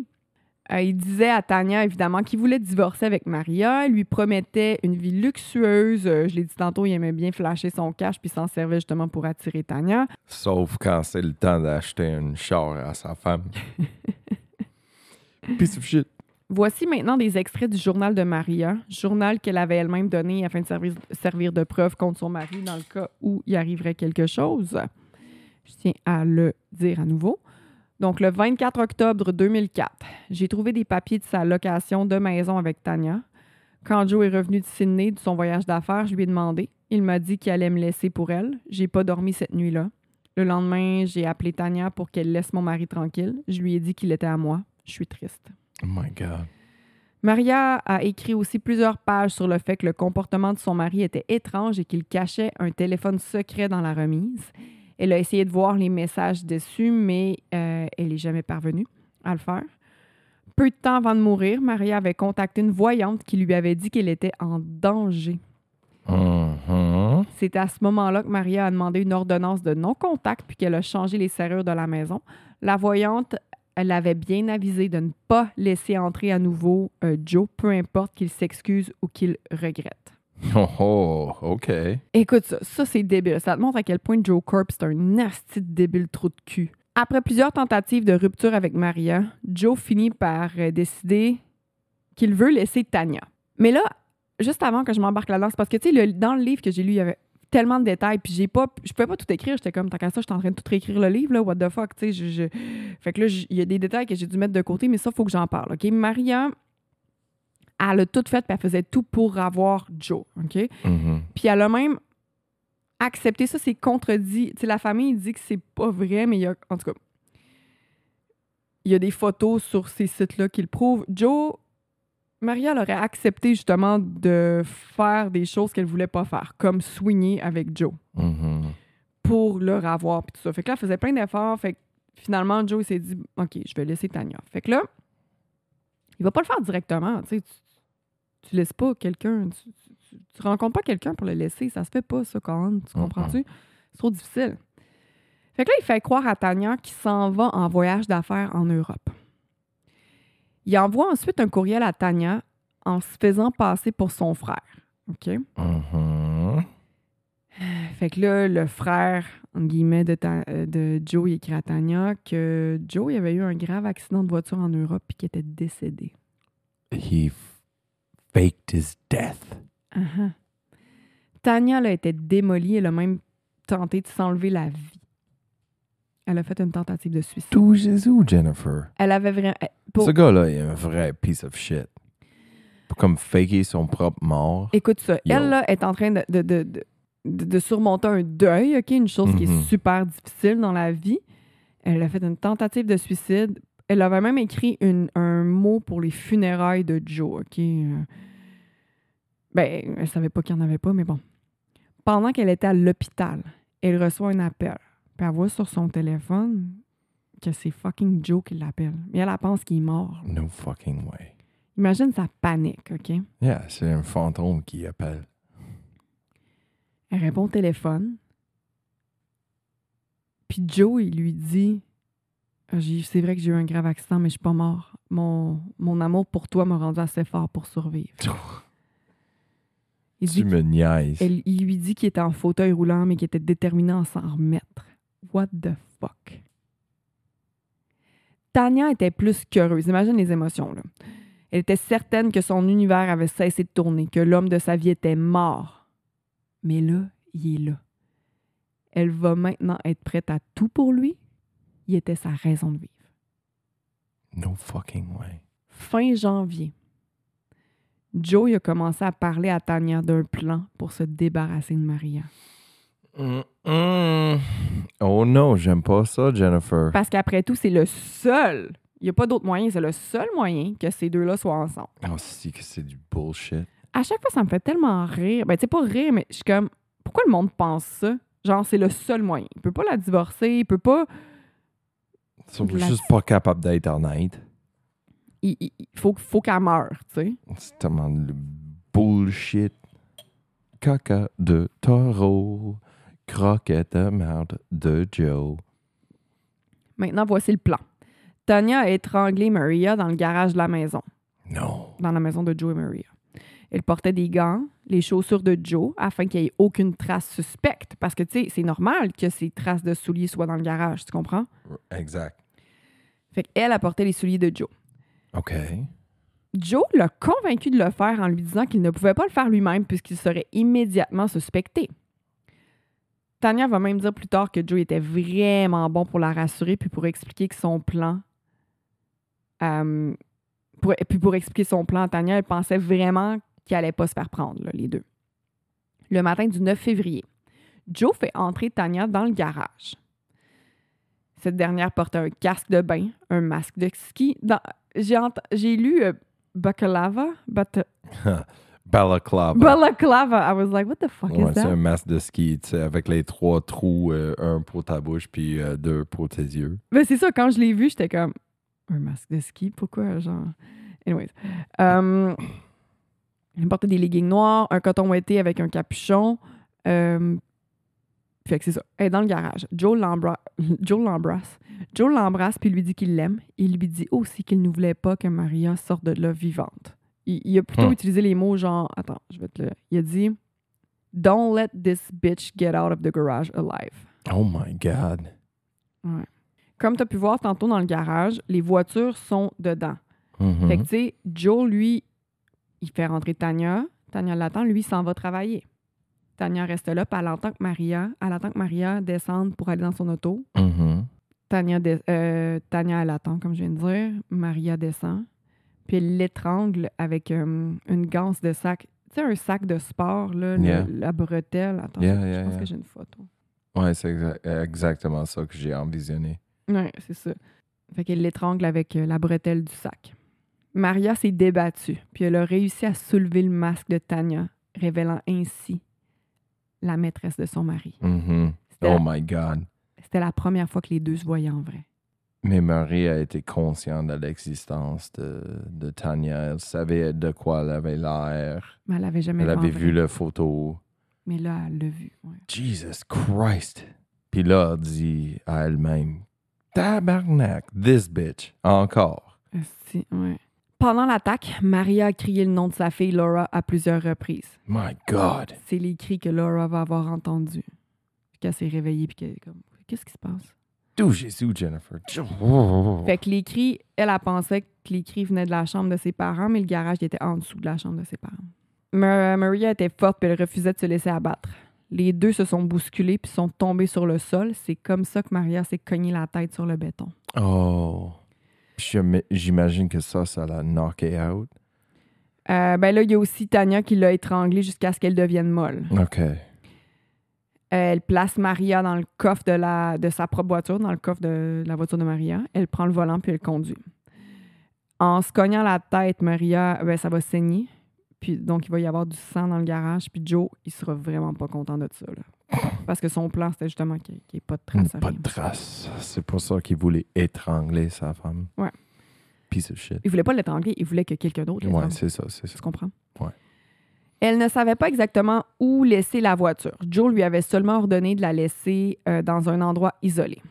Euh, il disait à Tania, évidemment, qu'il voulait divorcer avec Maria. Il lui promettait une vie luxueuse. Euh, je l'ai dit tantôt, il aimait bien flasher son cash puis s'en servait justement pour attirer Tania. Sauf quand c'est le temps d'acheter une char à sa femme. [LAUGHS] Piece of shit. Voici maintenant des extraits du journal de Maria, journal qu'elle avait elle-même donné afin de servir, servir de preuve contre son mari dans le cas où il arriverait quelque chose. Je tiens à le dire à nouveau. Donc, le 24 octobre 2004, j'ai trouvé des papiers de sa location de maison avec Tania. Quand Joe est revenu de Sydney de son voyage d'affaires, je lui ai demandé. Il m'a dit qu'il allait me laisser pour elle. J'ai pas dormi cette nuit-là. Le lendemain, j'ai appelé Tania pour qu'elle laisse mon mari tranquille. Je lui ai dit qu'il était à moi. Je suis triste. Oh my God. Maria a écrit aussi plusieurs pages sur le fait que le comportement de son mari était étrange et qu'il cachait un téléphone secret dans la remise. Elle a essayé de voir les messages dessus, mais euh, elle n'est jamais parvenue à le faire. Peu de temps avant de mourir, Maria avait contacté une voyante qui lui avait dit qu'elle était en danger. Mhm. C'est à ce moment-là que Maria a demandé une ordonnance de non-contact puis qu'elle a changé les serrures de la maison. La voyante, elle avait bien avisé de ne pas laisser entrer à nouveau euh, Joe, peu importe qu'il s'excuse ou qu'il regrette. [LAUGHS] Oh, oh, OK. Écoute ça, ça c'est débile. Ça te montre à quel point Joe Corp c'est un nasty débile trou de cul. Après plusieurs tentatives de rupture avec Maria, Joe finit par euh, décider qu'il veut laisser Tania. Mais là, juste avant que je m'embarque là-dedans, parce que tu sais, dans le livre que j'ai lu, il y avait tellement de détails, puis j'ai pas, je pouvais pas tout écrire. J'étais comme, tant qu'à ça, j'étais en train de tout réécrire le livre, là, what the fuck, tu sais. je- Fait que là, il y a des détails que j'ai dû mettre de côté, mais ça, faut que j'en parle, OK? Maria, elle a tout fait, puis elle faisait tout pour avoir Joe, OK? Mhm. Puis elle a même accepté ça, c'est contredit. Tu sais, la famille dit que c'est pas vrai, mais il y a, en tout cas, il y a des photos sur ces sites-là qui le prouvent. Joe, Maria aurait accepté justement de faire des choses qu'elle voulait pas faire, comme soigner avec Joe Mhm. pour le revoir puis tout ça. Fait que là, elle faisait plein d'efforts. Fait que finalement, Joe s'est dit OK, je vais laisser Tania. Fait que là, il va pas le faire directement. Tu sais, tu, tu laisses pas quelqu'un. Tu, tu, rencontres pas quelqu'un pour le laisser. Ça se fait pas, ça, quand même. Tu comprends-tu? C'est trop difficile. Fait que là, il fait croire à Tania qu'il s'en va en voyage d'affaires en Europe. Il envoie ensuite un courriel à Tania en se faisant passer pour son frère. OK? Mhm. Fait que là, le frère, entre guillemets, de, Ta- euh, de Joe, il écrit à Tania que Joe il avait eu un grave accident de voiture en Europe et qu'il était décédé. He faked his death. Uh-huh. Tania là, était démolie. Elle a même tenté de s'enlever la vie. Elle a fait une tentative de suicide. Tout Jésus, Jennifer? Elle avait vraiment. Pour... Ce gars-là, est un vrai piece of shit. Pour comme faker son propre mort. Écoute ça. Yo. Elle là, est en train de, de, de, de- de- de surmonter un deuil, OK? Une chose qui est Mhm. super difficile dans la vie. Elle a fait une tentative de suicide. Elle avait même écrit une- un mot pour les funérailles de Joe, OK? Ben, elle savait pas qu'il n'y en avait pas, mais bon. Pendant qu'elle était à l'hôpital, elle reçoit un appel. Puis elle voit sur son téléphone que c'est fucking Joe qui l'appelle. Mais elle, elle pense qu'il est mort. No fucking way. Imagine sa panique, OK? Yeah, c'est un fantôme qui appelle. Elle répond au téléphone. Puis Joe, il lui dit Ah, C'est vrai que j'ai eu un grave accident, mais je suis pas mort. Mon, mon amour pour toi m'a rendu assez fort pour survivre. Il, dit Tu me niaises. elle- il lui dit qu'il était en fauteuil roulant, mais qu'il était déterminé à s'en remettre. What the fuck? Tania était plus qu'heureuse. Imagine les émotions, là. Elle était certaine que son univers avait cessé de tourner, que l'homme de sa vie était mort. Mais là, il est là. Elle va maintenant être prête à tout pour lui. Il était sa raison de vivre. No fucking way. Fin janvier, Joe il a commencé à parler à Tania d'un plan pour se débarrasser de Maria. Mm, mm. Oh non, j'aime pas ça, Jennifer. Parce qu'après tout, c'est le seul. Il n'y a pas d'autre moyen. C'est le seul moyen que ces deux-là soient ensemble. Oh, si que c'est du bullshit. À chaque fois, ça me fait tellement rire. Ben, tu sais, pas rire, mais je suis comme, pourquoi le monde pense ça? Genre, c'est le seul moyen. Il peut pas la divorcer, il peut pas. Ils sont juste pas capables d'être honnêtes. Il, il- il faut, faut qu'elle meure, tu sais. C'est tellement le bullshit. Caca de taureau. Croquette de merde de Joe. Maintenant, voici le plan. Tanya a étranglé Maria dans le garage de la maison, Non. dans la maison de Joe et Maria. Elle portait des gants, les chaussures de Joe, afin qu'il n'y ait aucune trace suspecte. Parce que, tu sais, c'est normal que ces traces de souliers soient dans le garage, tu comprends? Exact. Fait qu'elle a porté les souliers de Joe. OK. Joe l'a convaincu de le faire en lui disant qu'il ne pouvait pas le faire lui-même puisqu'il serait immédiatement suspecté. Tanya va même dire plus tard que Joe était vraiment bon pour la rassurer puis pour expliquer que son plan. euh, puis pour expliquer son plan à Tanya, elle pensait vraiment qu'il allait pas se faire prendre, les deux. Le matin du 9 février, Joe fait entrer Tanya dans le garage. Cette dernière portait un casque de bain, un masque de ski. J'ai lu euh, Bakalava, but, [LAUGHS] Balaclava. Balaclava. I was like, what the fuck Ouais, is c'est that? un masque de ski, tu sais, avec les trois trous, euh, un pour ta bouche, puis euh, deux pour tes yeux. Mais c'est ça, quand je l'ai vu, j'étais comme un masque de ski, pourquoi genre? Anyways. [COUGHS] Euh, elle portait des leggings noirs, un coton ouetté avec un capuchon. Euh, fait que c'est ça. Elle est dans le garage. Joe l'embra- [LAUGHS] Joe l'embrasse. Joe l'embrasse puis lui dit qu'il l'aime. Il lui dit aussi qu'il ne voulait pas que Maria sorte de là vivante. Il, il a plutôt Hmm. utilisé les mots genre attends, je vais te le. Il a dit Don't let this bitch get out of the garage alive. Oh my God. Comme tu as pu voir tantôt dans le garage, les voitures sont dedans. Mhm. Fait que, tu sais, Joe, lui, il fait rentrer Tanya. Tanya l'attend, lui, il s'en va travailler. Tanya reste là, puis elle attend que Maria, elle attend que Maria descende pour aller dans son auto. Tanya, de- euh, Tanya, elle attend, comme je viens de dire. Maria descend. Puis elle l'étrangle avec euh, une ganse de sac. Tu sais, un sac de sport, là, le- Yeah. la bretelle. Attends, Yeah, je yeah, pense que j'ai une photo. Ouais, c'est exa- exactement ça que j'ai envisionné. Oui, c'est ça. Fait qu'elle l'étrangle avec euh, la bretelle du sac. Maria s'est débattue, puis elle a réussi à soulever le masque de Tanya, révélant ainsi la maîtresse de son mari. Mhm. C'était Oh la- my God. C'était la première fois que les deux se voyaient en vrai. Mais Marie a été consciente de l'existence de, de Tanya. Elle savait de quoi elle avait l'air. Mais elle avait jamais Elle avait vu la photo. Mais là, elle l'a vu. ouais. Jesus Christ. Puis là, elle dit à elle-même Tabarnak, this bitch. Encore. Esti, ouais. Pendant l'attaque, Maria a crié le nom de sa fille Laura à plusieurs reprises. My God. C'est les cris que Laura va avoir entendus. Puis qu'elle s'est réveillée, puis qu'elle est comme Qu'est-ce qui se passe? D'où Jésus, Jennifer? Fait que les cris, elle, a pensé que les cris venaient de la chambre de ses parents, mais le garage était en dessous de la chambre de ses parents. Ma- Maria était forte puis elle refusait de se laisser abattre. Les deux se sont bousculés puis sont tombés sur le sol. C'est comme ça que Maria s'est cogné la tête sur le béton. Oh. J'imagine que ça, ça l'a knocké out. Euh, ben là, il y a aussi Tania qui l'a étranglée jusqu'à ce qu'elle devienne molle. OK. Elle place Maria dans le coffre de, la, de sa propre voiture, dans le coffre de la voiture de Maria. Elle prend le volant puis elle conduit. En se cognant la tête, Maria, ben, ça va saigner. Puis donc, il va y avoir du sang dans le garage. Puis Joe, il sera vraiment pas content de ça. là. Parce que son plan, c'était justement qu'il n'y ait pas de traces. à Pas rien. de trace. C'est pour ça qu'il voulait étrangler sa femme. Ouais. Piece of shit. Il voulait pas l'étrangler, il voulait que quelqu'un d'autre Ouais, l'étrangle. c'est ça, c'est ça. Tu comprends? Ouais. Elle ne savait pas exactement où laisser la voiture. Joe lui avait seulement ordonné de la laisser euh, dans un endroit isolé.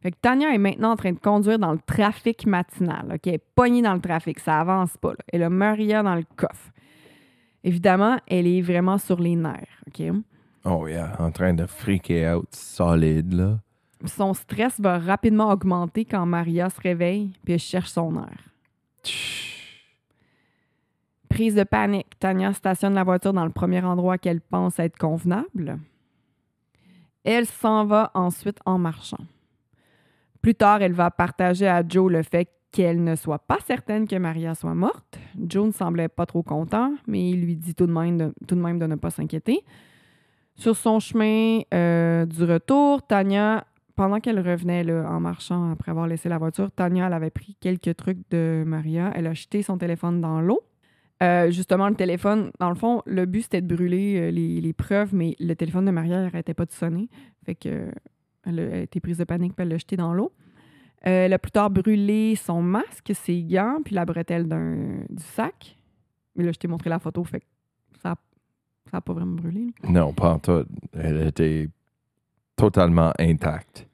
Fait que Tania est maintenant en train de conduire dans le trafic matinal. OK? Elle est pognée dans le trafic. Ça avance pas. là. Elle a Maria dans le coffre. Évidemment, elle est vraiment sur les nerfs. OK? Oh yeah, en train de freaker out solide, là. Son stress va rapidement augmenter quand Maria se réveille puis cherche son air. Prise de panique, Tania stationne la voiture dans le premier endroit qu'elle pense être convenable. Elle s'en va ensuite en marchant. Plus tard, elle va partager à Joe le fait qu'elle ne soit pas certaine que Maria soit morte. Joe ne semblait pas trop content, mais il lui dit tout de même tout de, même de ne pas s'inquiéter. Sur son chemin euh, du retour, Tania, pendant qu'elle revenait en marchant après avoir laissé la voiture, Tania avait pris quelques trucs de Maria. Elle a jeté son téléphone dans l'eau. Euh, justement, le téléphone, dans le fond, le but c'était de brûler euh, les, preuves, mais le téléphone de Maria n'arrêtait pas de sonner. Fait que elle a été prise de panique puis elle l'a jeté dans l'eau. Elle a plus tard brûlé son masque, ses gants, puis la bretelle du sac. Mais là, je t'ai montré la photo, fait que ça ça pas vraiment brûlé. là. Non, pas en tout. Elle était totalement intacte.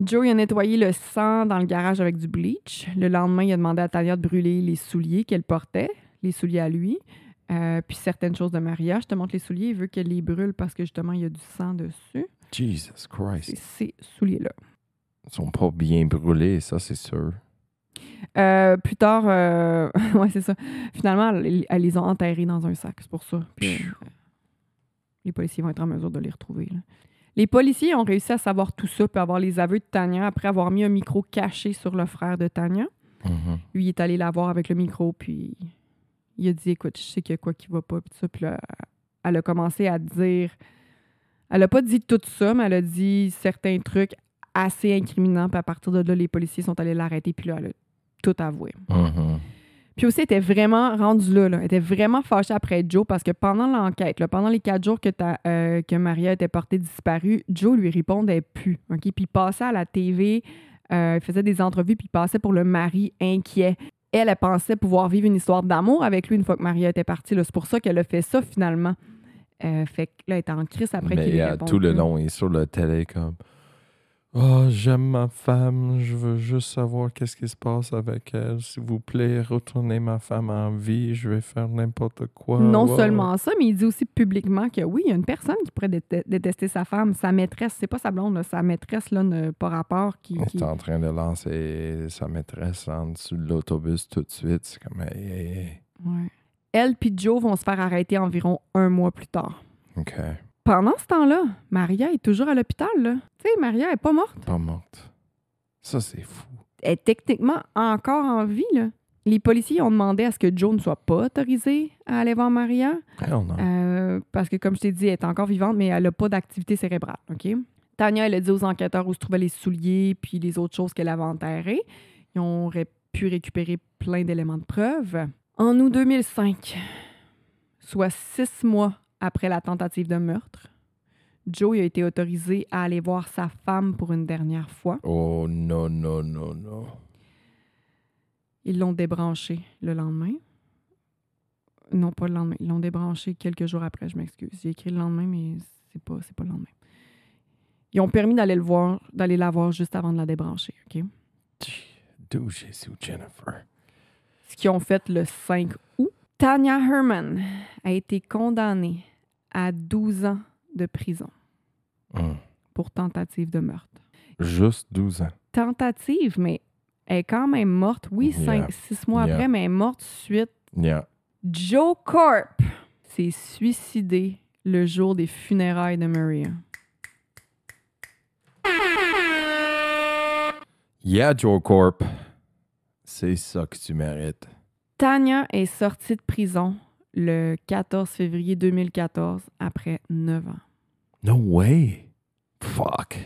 Joe il a nettoyé le sang dans le garage avec du bleach. Le lendemain, il a demandé à Tania de brûler les souliers qu'elle portait, les souliers à lui, euh, puis certaines choses de Maria. Je te montre les souliers. Il veut qu'elle les brûle parce que justement, il y a du sang dessus. Jesus Christ. ces souliers-là. Ils sont pas bien brûlés, ça, c'est sûr. Euh, plus tard, euh, [LAUGHS] ouais, c'est ça. Finalement, elles, elles les ont enterrés dans un sac, c'est pour ça. Puis, euh, les policiers vont être en mesure de les retrouver. là. Les policiers ont réussi à savoir tout ça puis avoir les aveux de Tania après avoir mis un micro caché sur le frère de Tania. Mhm. Lui, il est allé la voir avec le micro, puis il a dit Écoute, je sais qu'il y a quoi qui va pas, puis ça. Puis là, elle a commencé à dire. Elle a pas dit tout ça, mais elle a dit certains trucs assez incriminants, puis à partir de là, les policiers sont allés l'arrêter, puis là, elle a tout avoué. Mhm. Puis aussi, elle était vraiment rendue là, là. Elle était vraiment fâchée après Joe parce que pendant l'enquête, là, pendant les quatre jours que, ta- euh, que Maria était portée disparue, Joe lui répondait plus. OK? Puis il passait à la TV, euh, il faisait des entrevues, puis il passait pour le mari inquiet. Elle, elle pensait pouvoir vivre une histoire d'amour avec lui une fois que Maria était partie. là. C'est pour ça qu'elle a fait ça finalement. Euh, fait que là, elle était en crise après qu'il Mais lui euh, réponde tout le long, il est sur le télé comme Oh, j'aime ma femme, je veux juste savoir qu'est-ce qui se passe avec elle. S'il vous plaît, retournez ma femme en vie, je vais faire n'importe quoi. Non Wow. seulement ça, mais il dit aussi publiquement que oui, il y a une personne qui pourrait déte- détester sa femme, sa maîtresse, c'est pas sa blonde, là, sa maîtresse là, ne, par rapport qui, Il qui- est en train de lancer sa maîtresse en dessous de l'autobus tout de suite. C'est comme, hey, hey, hey. Ouais. Elle puis Joe vont se faire arrêter environ un mois plus tard. OK, Pendant ce temps-là, Maria est toujours à l'hôpital. Tu sais, Maria est pas morte. pas morte. Ça, c'est fou. Elle est techniquement encore en vie. Là. Les policiers ont demandé à ce que Joe ne soit pas autorisé à aller voir Maria. No. Euh, parce que, comme je t'ai dit, elle est encore vivante, mais elle n'a pas d'activité cérébrale. OK? Tania, elle a dit aux enquêteurs où se trouvaient les souliers puis les autres choses qu'elle avait enterrées. Ils auraient pu récupérer plein d'éléments de preuve. En août 2005, soit six mois après la tentative de meurtre, Joe il a été autorisé à aller voir sa femme pour une dernière fois. Oh non, non, non, non. Ils l'ont débranché le lendemain. Non, pas le lendemain. Ils l'ont débranché quelques jours après, je m'excuse. J'ai écrit le lendemain, mais c'est pas, c'est pas le lendemain. Ils ont permis d'aller le voir, d'aller la voir juste avant de la débrancher, OK? Jennifer? Ce qu'ils ont fait le 5 août. Tanya Herman a été condamnée à 12 ans de prison Hum. pour tentative de meurtre. Juste 12 ans. Tentative, mais elle est quand même morte. Oui, Yeah. 6 mois Yeah. après, mais elle est morte suite Yeah. Joe Corp s'est suicidé le jour des funérailles de Maria. Yeah, Joe Corp. C'est ça que tu mérites. Tanya est sortie de prison le 14 février 2014 après 9 ans. No way. Fuck.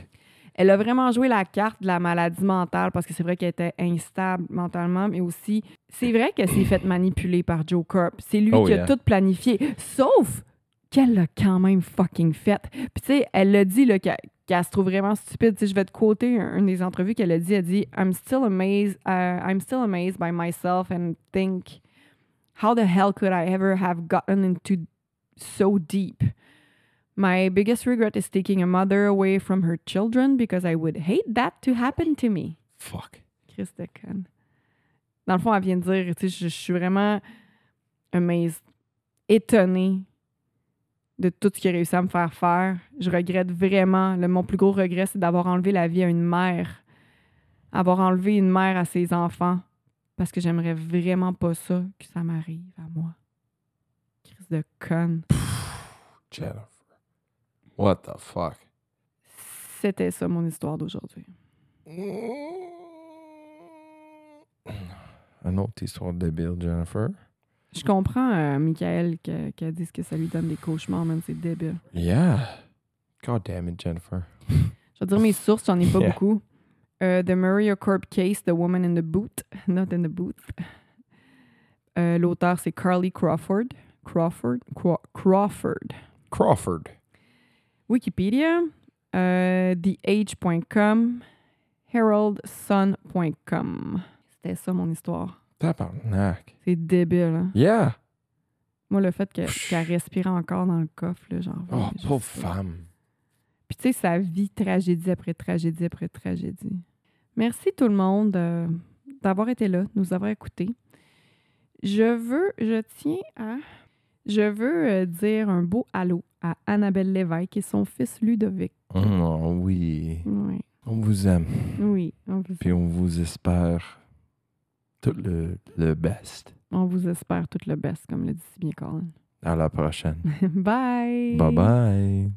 Elle a vraiment joué la carte de la maladie mentale parce que c'est vrai qu'elle était instable mentalement, mais aussi, c'est vrai qu'elle s'est faite manipuler par Joe Corp. C'est lui Oh, qui a yeah. tout planifié. Sauf qu'elle l'a quand même fucking fait. Puis tu sais, elle l'a dit là, qu'elle qu'elle se trouve vraiment stupide. Tu sais, je vais te quoter un- une des entrevues qu'elle a dit. Elle dit I'm still amazed. uh, I'm still amazed by myself and think how the hell could I ever have gotten into so deep? My biggest regret is taking a mother away from her children because I would hate that to happen to me. Fuck. Chris de. Dans le fond, elle vient de dire, tu sais, je, je suis vraiment amazed, étonnée de tout ce qu'il a réussi à me faire faire. Je regrette vraiment. Le, mon plus gros regret, c'est d'avoir enlevé la vie à une mère. Avoir enlevé une mère à ses enfants. Parce que j'aimerais vraiment pas ça, que ça m'arrive à moi. Chris de conne. Jennifer. What the fuck? C'était ça mon histoire d'aujourd'hui. [CLEARS THROAT] Une autre histoire débile, Jennifer. Je comprends, euh, Michael, que- qu'elle dise que ça lui donne des cauchemars, même c'est débile. Yeah. God damn it, Jennifer. [LAUGHS] Je vais dire mes sources, j'en ai pas Yeah. beaucoup. Euh, the Maria Corp case, The Woman in the Boot, [LAUGHS] not in the Boot. Euh, L'auteur, c'est Carly Crawford. Crawford? Craw- Crawford. Crawford. Wikipédia, euh, TheAge.com, HeraldSun.com. C'était ça mon histoire. Tabarnak. C'est débile. Hein? Yeah. Moi, le fait qu'elle respire encore dans le coffre, là, genre. Oh, pauvre femme. Tu sais, ça vit tragédie après tragédie après tragédie. Merci tout le monde euh, d'avoir été là, de nous avoir écoutés. Je veux, je tiens à, je veux euh, dire un beau allô à Annabelle Lévesque et son fils Ludovic. Oh, oui. Oui, On vous aime. oui, on vous, Puis on vous espère tout le, le best. on vous espère tout le best, comme le dit si bien Colin. À la prochaine. [LAUGHS] Bye! Bye bye.